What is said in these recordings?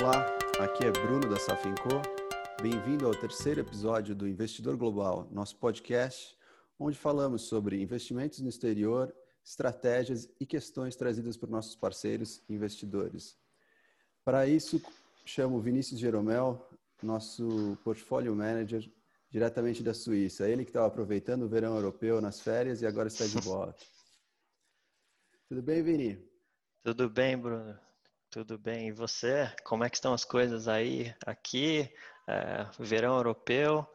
Olá, aqui é Bruno da Safinco. Bem-vindo ao terceiro episódio do Investidor Global, nosso podcast, onde falamos sobre investimentos no exterior, estratégias e questões trazidas por nossos parceiros investidores. Para isso, chamo Vinícius Jeromel, nosso portfólio manager, diretamente da Suíça. Ele que estava aproveitando o verão europeu nas férias e agora está de volta. Tudo bem, Vini? Tudo bem, Bruno. Tudo bem. E você? Como é que estão as coisas aí? Aqui, é, verão europeu,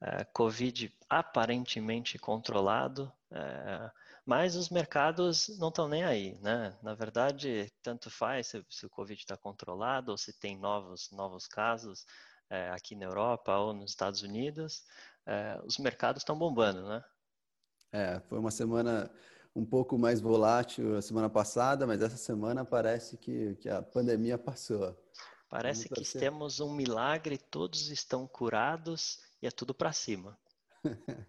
é, Covid aparentemente controlado, é, mas os mercados não estão nem aí, né? Na verdade, tanto faz se, se o Covid está controlado ou se tem novos, novos casos é, aqui na Europa ou nos Estados Unidos, é, os mercados estão bombando, né? É, foi uma semana um pouco mais volátil a semana passada, mas essa semana parece que, que a pandemia passou. Parece que temos um milagre, todos estão curados e é tudo para cima.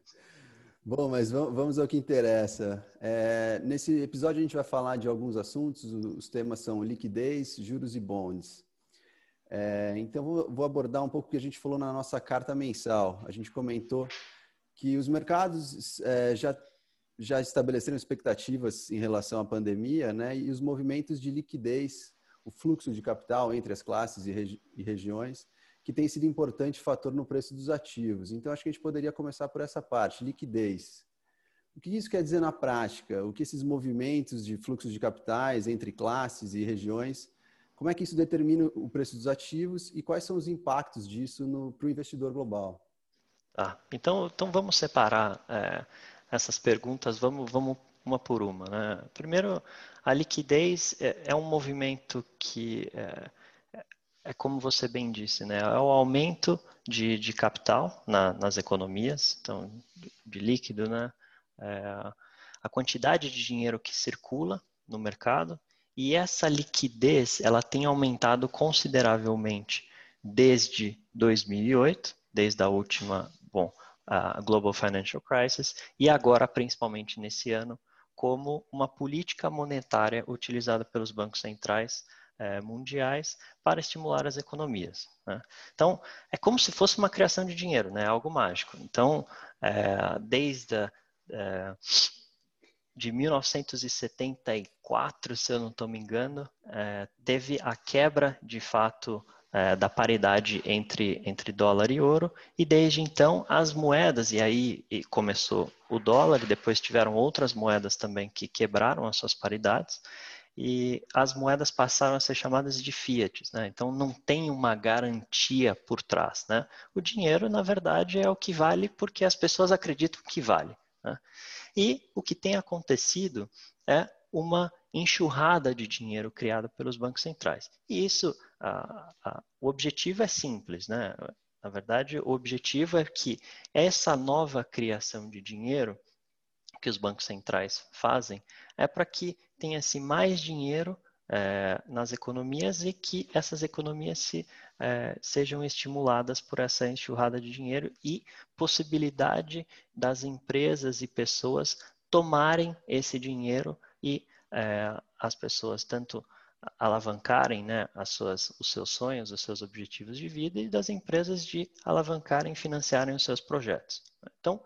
Bom, mas vamos ao que interessa. É, nesse episódio a gente vai falar de alguns assuntos, os temas são liquidez, juros e bonds. É, então vou abordar um pouco o que a gente falou na nossa carta mensal. A gente comentou que os mercados é, já já estabeleceram expectativas em relação à pandemia, né? E os movimentos de liquidez, o fluxo de capital entre as classes e, regi e regiões, que tem sido importante fator no preço dos ativos. Então, acho que a gente poderia começar por essa parte, liquidez. O que isso quer dizer na prática? O que esses movimentos de fluxo de capitais entre classes e regiões, como é que isso determina o preço dos ativos e quais são os impactos disso para o investidor global? Ah, então, então vamos separar é, essas perguntas, vamos, vamos uma por uma. Né? Primeiro, a liquidez é, é um movimento que é, é, como você bem disse, né? é o aumento de, de capital na, nas economias, então, de líquido, né? É, a quantidade de dinheiro que circula no mercado e essa liquidez ela tem aumentado consideravelmente desde 2008, desde a última, bom, a Global Financial Crisis, e agora, principalmente nesse ano, como uma política monetária utilizada pelos bancos centrais é, mundiais para estimular as economias. Né? Então, é como se fosse uma criação de dinheiro, né? algo mágico. Então, é, desde a, é, de 1974, se eu não estou me engano, teve a quebra de fato é, da paridade entre, entre dólar e ouro, e desde então as moedas, e aí começou o dólar, e depois tiveram outras moedas também que quebraram as suas paridades, e as moedas passaram a ser chamadas de fiat, né? então não tem uma garantia por trás. Né? O dinheiro, na verdade, é o que vale porque as pessoas acreditam que vale. Né? E o que tem acontecido é uma enxurrada de dinheiro criada pelos bancos centrais. E isso a, a, o objetivo é simples, né? Na verdade, o objetivo é que essa nova criação de dinheiro que os bancos centrais fazem é para que tenha-se mais dinheiro é, nas economias e que essas economias se, é, sejam estimuladas por essa enxurrada de dinheiro e possibilidade das empresas e pessoas tomarem esse dinheiro e é, as pessoas tanto alavancarem né, as suas, os seus sonhos, os seus objetivos de vida e das empresas de alavancarem, financiarem os seus projetos. Então,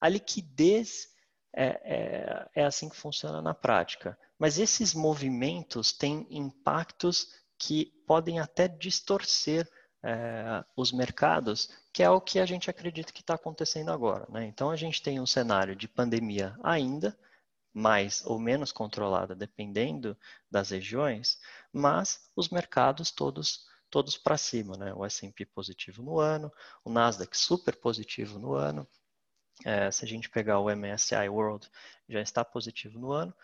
a liquidez é, é, é assim que funciona na prática. Mas esses movimentos têm impactos que podem até distorcer é, os mercados, que é o que a gente acredita que está acontecendo agora. Né? Então, a gente tem um cenário de pandemia ainda, mais ou menos controlada, dependendo das regiões, mas os mercados todos todos para cima, né? O S&P positivo no ano, o Nasdaq super positivo no ano. É, se a gente pegar o MSCI World, já está positivo no ano.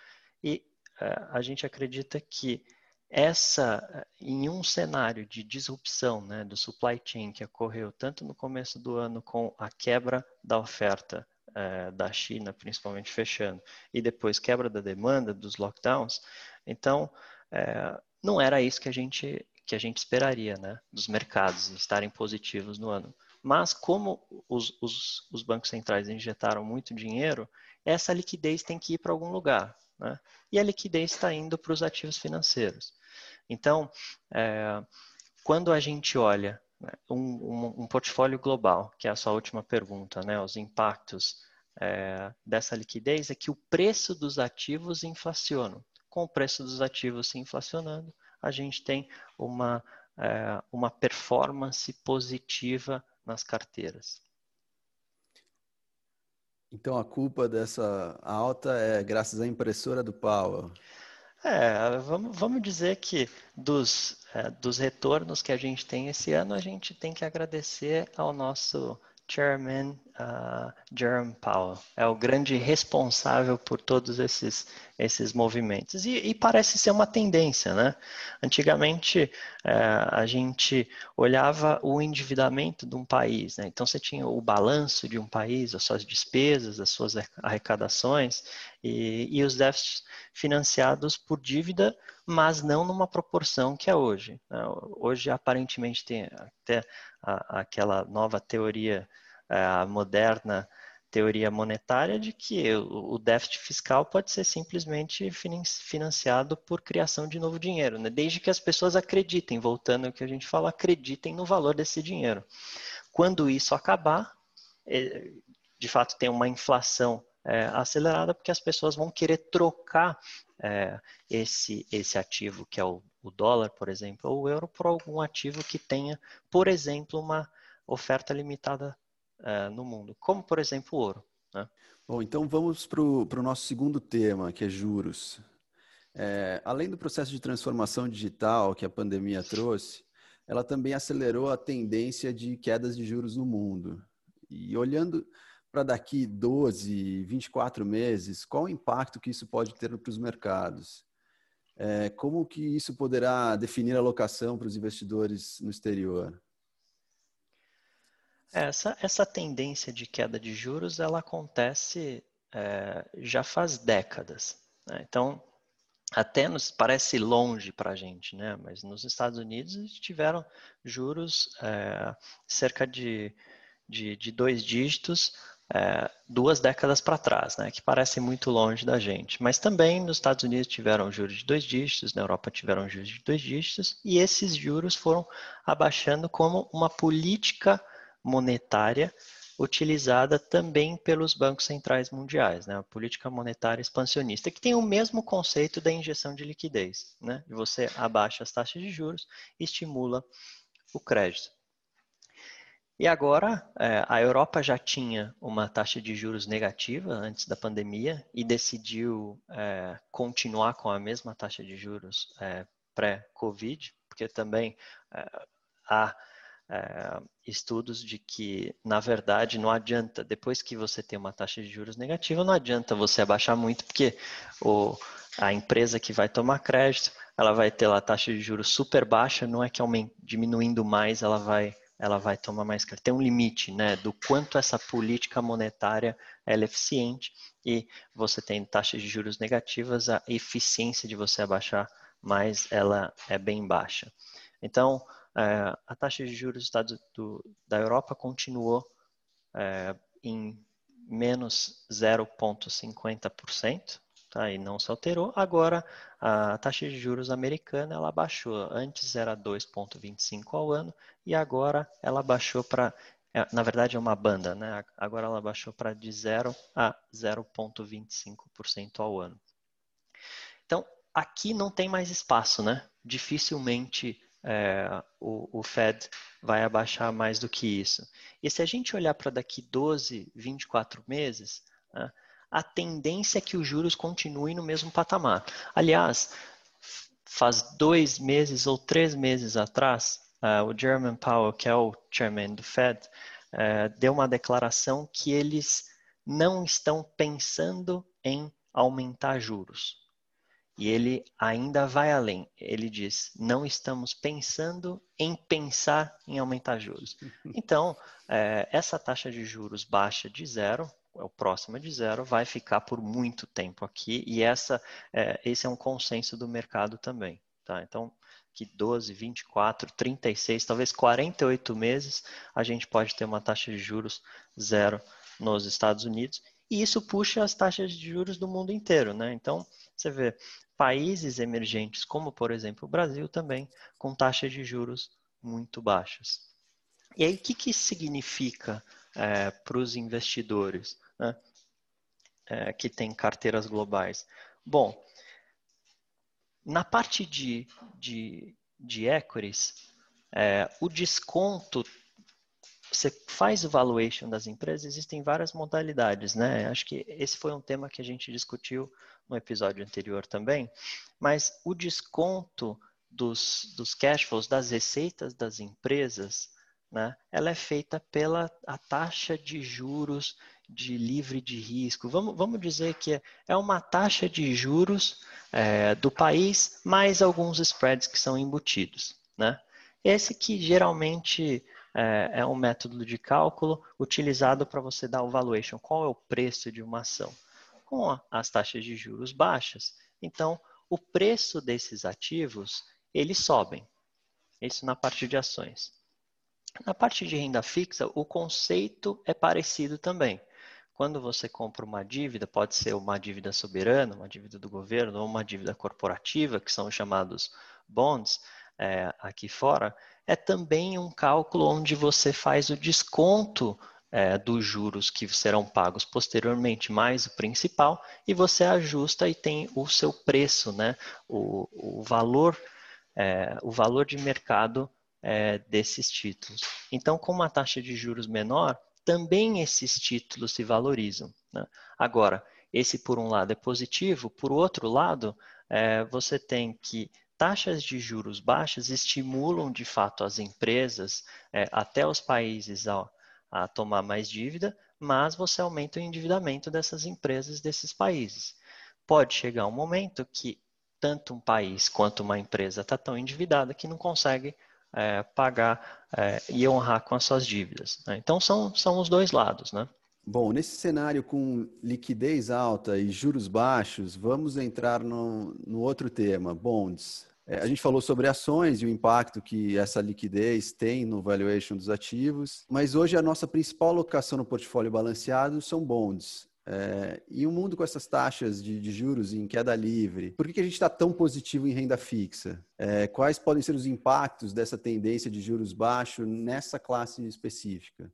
E é, a gente acredita que essa, em um cenário de disrupção né, do supply chain que ocorreu tanto no começo do ano com a quebra da oferta é, da China, principalmente fechando, e depois quebra da demanda dos lockdowns, então é, não era isso que a gente que a gente esperaria, né, dos mercados estarem positivos no ano. Mas como os, os, os bancos centrais injetaram muito dinheiro, essa liquidez tem que ir para algum lugar, né? E a liquidez está indo para os ativos financeiros. Então, é, quando a gente olha um, um, um, portfólio global, que é a sua última pergunta, né, os impactos é, dessa liquidez, é que o preço dos ativos inflaciona. Com o preço dos ativos se inflacionando, a gente tem uma, é, uma performance positiva nas carteiras. Então a culpa dessa alta é graças à impressora do Powell. É, vamos, vamos dizer que dos, é, dos retornos que a gente tem esse ano, a gente tem que agradecer ao nosso Chairman uh, Jerome Powell. É o grande responsável por todos esses, esses movimentos. E, e parece ser uma tendência, né? Antigamente, uh, a gente olhava o endividamento de um país, né? Então, você tinha o balanço de um país, as suas despesas, as suas arrecadações e, e os déficits financiados por dívida, mas não numa proporção que é hoje. Né? Hoje, aparentemente, tem até a, aquela nova teoria é, a moderna teoria monetária de que o déficit fiscal pode ser simplesmente financiado por criação de novo dinheiro, né? desde que as pessoas acreditem, voltando ao que a gente fala, acreditem no valor desse dinheiro. Quando isso acabar, é, de fato tem uma inflação é, acelerada, porque as pessoas vão querer trocar é, esse, esse ativo, que é o, o dólar, por exemplo, ou o euro, por algum ativo que tenha, por exemplo, uma oferta limitada uh, no mundo, como por exemplo o ouro. Né? Bom, então vamos para o nosso segundo tema, que é juros. É, além do processo de transformação digital que a pandemia trouxe, ela também acelerou a tendência de quedas de juros no mundo. E olhando para daqui 12, 24 meses, qual o impacto que isso pode ter para os mercados? É, como que isso poderá definir a alocação para os investidores no exterior? Essa, essa tendência de queda de juros, ela acontece é, já faz décadas. Né? Então, até nos parece longe para a gente, né? Mas nos Estados Unidos tiveram juros é, cerca de, de, de, dois dígitos é, duas décadas para trás, né? Que parece muito longe da gente. Mas também nos Estados Unidos tiveram juros de dois dígitos, na Europa tiveram juros de dois dígitos, e esses juros foram abaixando como uma política monetária utilizada também pelos bancos centrais mundiais, né? a política monetária expansionista, que tem o mesmo conceito da injeção de liquidez. Né? Você abaixa as taxas de juros e estimula o crédito. E agora, é, a Europa já tinha uma taxa de juros negativa antes da pandemia e decidiu é, continuar com a mesma taxa de juros é, pré-Covid, porque também há estudos de que, na verdade, não adianta, depois que você tem uma taxa de juros negativa, não adianta você abaixar muito, porque o, a empresa que vai tomar crédito, ela vai ter lá a taxa de juros super baixa, não é que aument, diminuindo mais ela vai ela vai tomar mais crédito. Tem um limite, né, do quanto essa política monetária é eficiente e você tem taxas de juros negativas, a eficiência de você abaixar mais ela é bem baixa. Então, é, a taxa de juros do, do, da Europa continuou é, em menos 0,50%, tá? e não se alterou. Agora, a taxa de juros americana ela baixou. Antes era 2,25% ao ano e agora ela baixou para. É, na verdade, é uma banda, né? Agora ela baixou para de 0 a 0,25% ao ano. Então, aqui não tem mais espaço, né? Dificilmente é, o, o, Fed vai abaixar mais do que isso. E se a gente olhar para daqui 12, 24 meses, né, a tendência é que os juros continuem no mesmo patamar. Aliás, faz dois meses ou três meses atrás, uh, o Jerome Powell, que é o chairman do Fed, uh, deu uma declaração que eles não estão pensando em aumentar juros. E ele ainda vai além. Ele diz: não estamos pensando em pensar em aumentar juros. Então, é, essa taxa de juros baixa de zero, é o próximo de zero, vai ficar por muito tempo aqui. E essa, é, esse é um consenso do mercado também. Tá? Então, que 12, 24, 36, talvez 48 meses, a gente pode ter uma taxa de juros zero nos Estados Unidos. E isso puxa as taxas de juros do mundo inteiro, né? Então, você vê países emergentes, como por exemplo o Brasil também, com taxas de juros muito baixas. E aí, o que, que significa é, para os investidores né, é, que têm carteiras globais? Bom, na parte de, de, de equities, é, o desconto, você faz o valuation das empresas, existem várias modalidades, né? Acho que esse foi um tema que a gente discutiu no episódio anterior também, mas o desconto dos, dos cash flows, das receitas das empresas, né, ela é feita pela a taxa de juros de livre de risco. Vamos, vamos dizer que é, uma taxa de juros é, do país mais alguns spreads que são embutidos. Né? Esse que geralmente é, é um método de cálculo utilizado para você dar o valuation. Qual é o preço de uma ação? Com as taxas de juros baixas. Então, o preço desses ativos, eles sobem. Isso na parte de ações. Na parte de renda fixa, o conceito é parecido também. Quando você compra uma dívida, pode ser uma dívida soberana, uma dívida do governo ou uma dívida corporativa, que são chamados bonds é, aqui fora, é também um cálculo onde você faz o desconto é, dos juros que serão pagos posteriormente, mais o principal, e você ajusta e tem o seu preço, né? o, o valor, é, o valor de mercado é, desses títulos. Então, com uma taxa de juros menor, também esses títulos se valorizam. Né? Agora, esse por um lado é positivo, por outro lado, é, você tem que taxas de juros baixas estimulam de fato as empresas, é, até os países, a, a tomar mais dívida, mas você aumenta o endividamento dessas empresas desses países. Pode chegar um momento que tanto um país quanto uma empresa está tão endividada que não consegue é, pagar é, e honrar com as suas dívidas. Né? Então, são, são os dois lados, né? Bom, nesse cenário com liquidez alta e juros baixos, vamos entrar no, no outro tema, bonds. É, a gente falou sobre ações e o impacto que essa liquidez tem no valuation dos ativos, mas hoje a nossa principal alocação no portfólio balanceado são bonds. É, e um mundo com essas taxas de, de, juros em queda livre, por que, que a gente está tão positivo em renda fixa? É, quais podem ser os impactos dessa tendência de juros baixos nessa classe específica?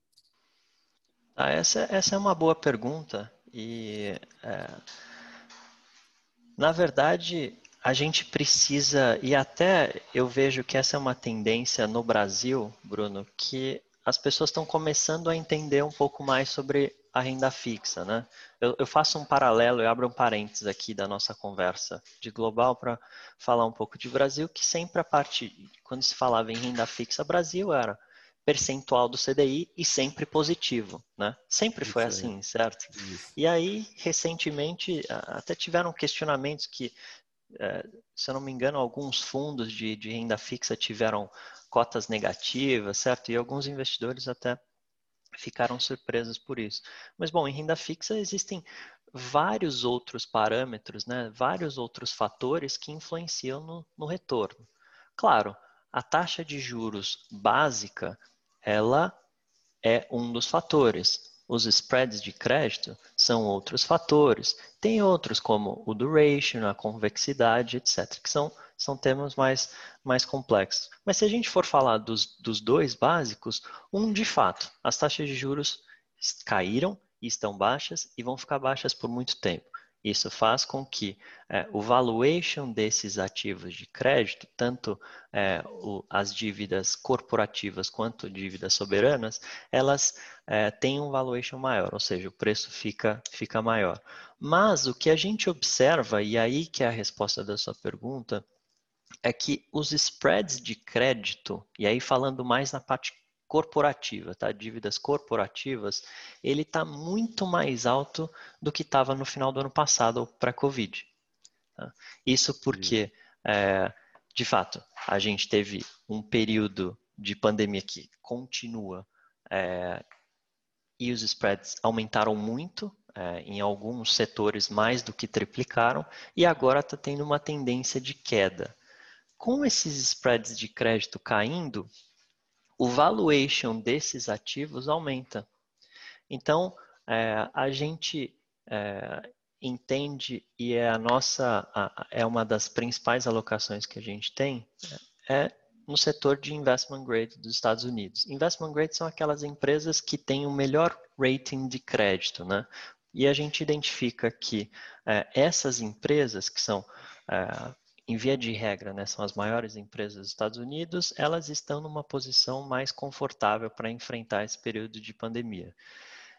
Ah, essa, essa é uma boa pergunta e, é, na verdade, a gente precisa, e até eu vejo que essa é uma tendência no Brasil, Bruno, que as pessoas estão começando a entender um pouco mais sobre a renda fixa, né? Eu, eu, faço um paralelo, eu abro um parênteses aqui da nossa conversa de global para falar um pouco de Brasil, que sempre a parte, quando se falava em renda fixa, Brasil era percentual do CDI e sempre positivo, né? Sempre foi Isso assim, certo? Isso. E aí, recentemente, até tiveram questionamentos que, é, se eu não me engano, alguns fundos de, de renda fixa tiveram cotas negativas, certo? E alguns investidores até ficaram surpresos por isso. Mas, bom, em renda fixa existem vários outros parâmetros, né, vários outros fatores que influenciam no, no retorno. Claro, a taxa de juros básica, ela é um dos fatores. Os spreads de crédito são outros fatores. Tem outros como o duration, a convexidade, etc., que são são temas mais, mais complexos. Mas se a gente for falar dos, dos dois básicos, um de fato, as taxas de juros caíram e estão baixas e vão ficar baixas por muito tempo. Isso faz com que é, o valuation desses ativos de crédito, tanto é, o, as dívidas corporativas quanto dívidas soberanas, elas é, têm um valuation maior, ou seja, o preço fica, fica maior. Mas o que a gente observa, e aí que é a resposta da sua pergunta, é que os spreads de crédito, e aí falando mais na parte corporativa, tá? Dívidas corporativas, ele está muito mais alto do que estava no final do ano passado, pré-Covid. Tá? Isso porque, é, de fato, a gente teve um período de pandemia que continua é, e os spreads aumentaram muito, é, em alguns setores mais do que triplicaram, e agora está tendo uma tendência de queda com esses spreads de crédito caindo, o valuation desses ativos aumenta. Então, é, a gente é, entende e é a nossa a, é uma das principais alocações que a gente tem é no setor de investment grade dos Estados Unidos. Investment grade são aquelas empresas que têm o melhor rating de crédito, né? E a gente identifica que é, essas empresas, que são, é, em via de regra, né, são as maiores empresas dos Estados Unidos, elas estão numa posição mais confortável para enfrentar esse período de pandemia.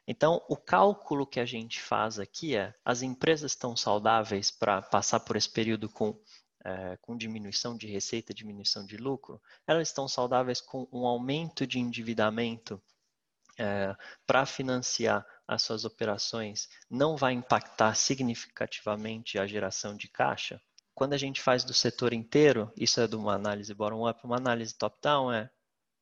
Então, o cálculo que a gente faz aqui é: as empresas estão saudáveis para passar por esse período com, é, com diminuição de receita, diminuição de lucro? Elas estão saudáveis com um aumento de endividamento é, para financiar as suas operações não vai impactar significativamente a geração de caixa? Quando a gente faz do setor inteiro, isso é de uma análise bottom-up, uma análise top-down é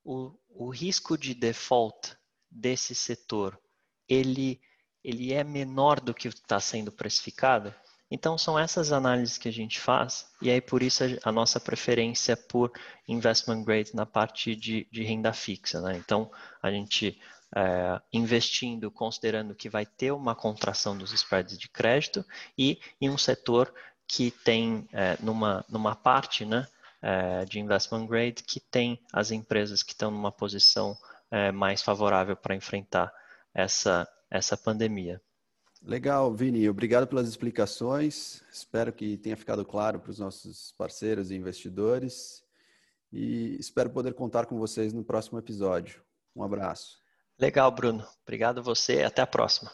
o, o risco de default desse setor, ele, ele é menor do que está sendo precificado? Então, são essas análises que a gente faz, e aí por isso a, nossa preferência por investment grade na parte de, de renda fixa. Né? Então, a gente é, investindo, considerando que vai ter uma contração dos spreads de crédito e em um setor que tem, é, numa, numa parte né, é, de investment grade, que tem as empresas que estão numa posição é, mais favorável para enfrentar essa, essa pandemia. Legal, Vini. Obrigado pelas explicações. Espero que tenha ficado claro para os nossos parceiros e investidores. E espero poder contar com vocês no próximo episódio. Um abraço. Legal, Bruno. Obrigado a você e até a próxima.